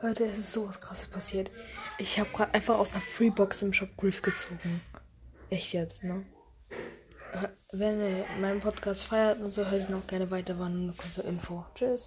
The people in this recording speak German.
Leute, es ist sowas krasses passiert. Ich habe gerade einfach aus einer Freebox im Shop Griff gezogen. Echt jetzt, ne? Wenn ihr meinen Podcast feiert und so, hört ihr noch gerne weiter, war nur kurze Info. Tschüss.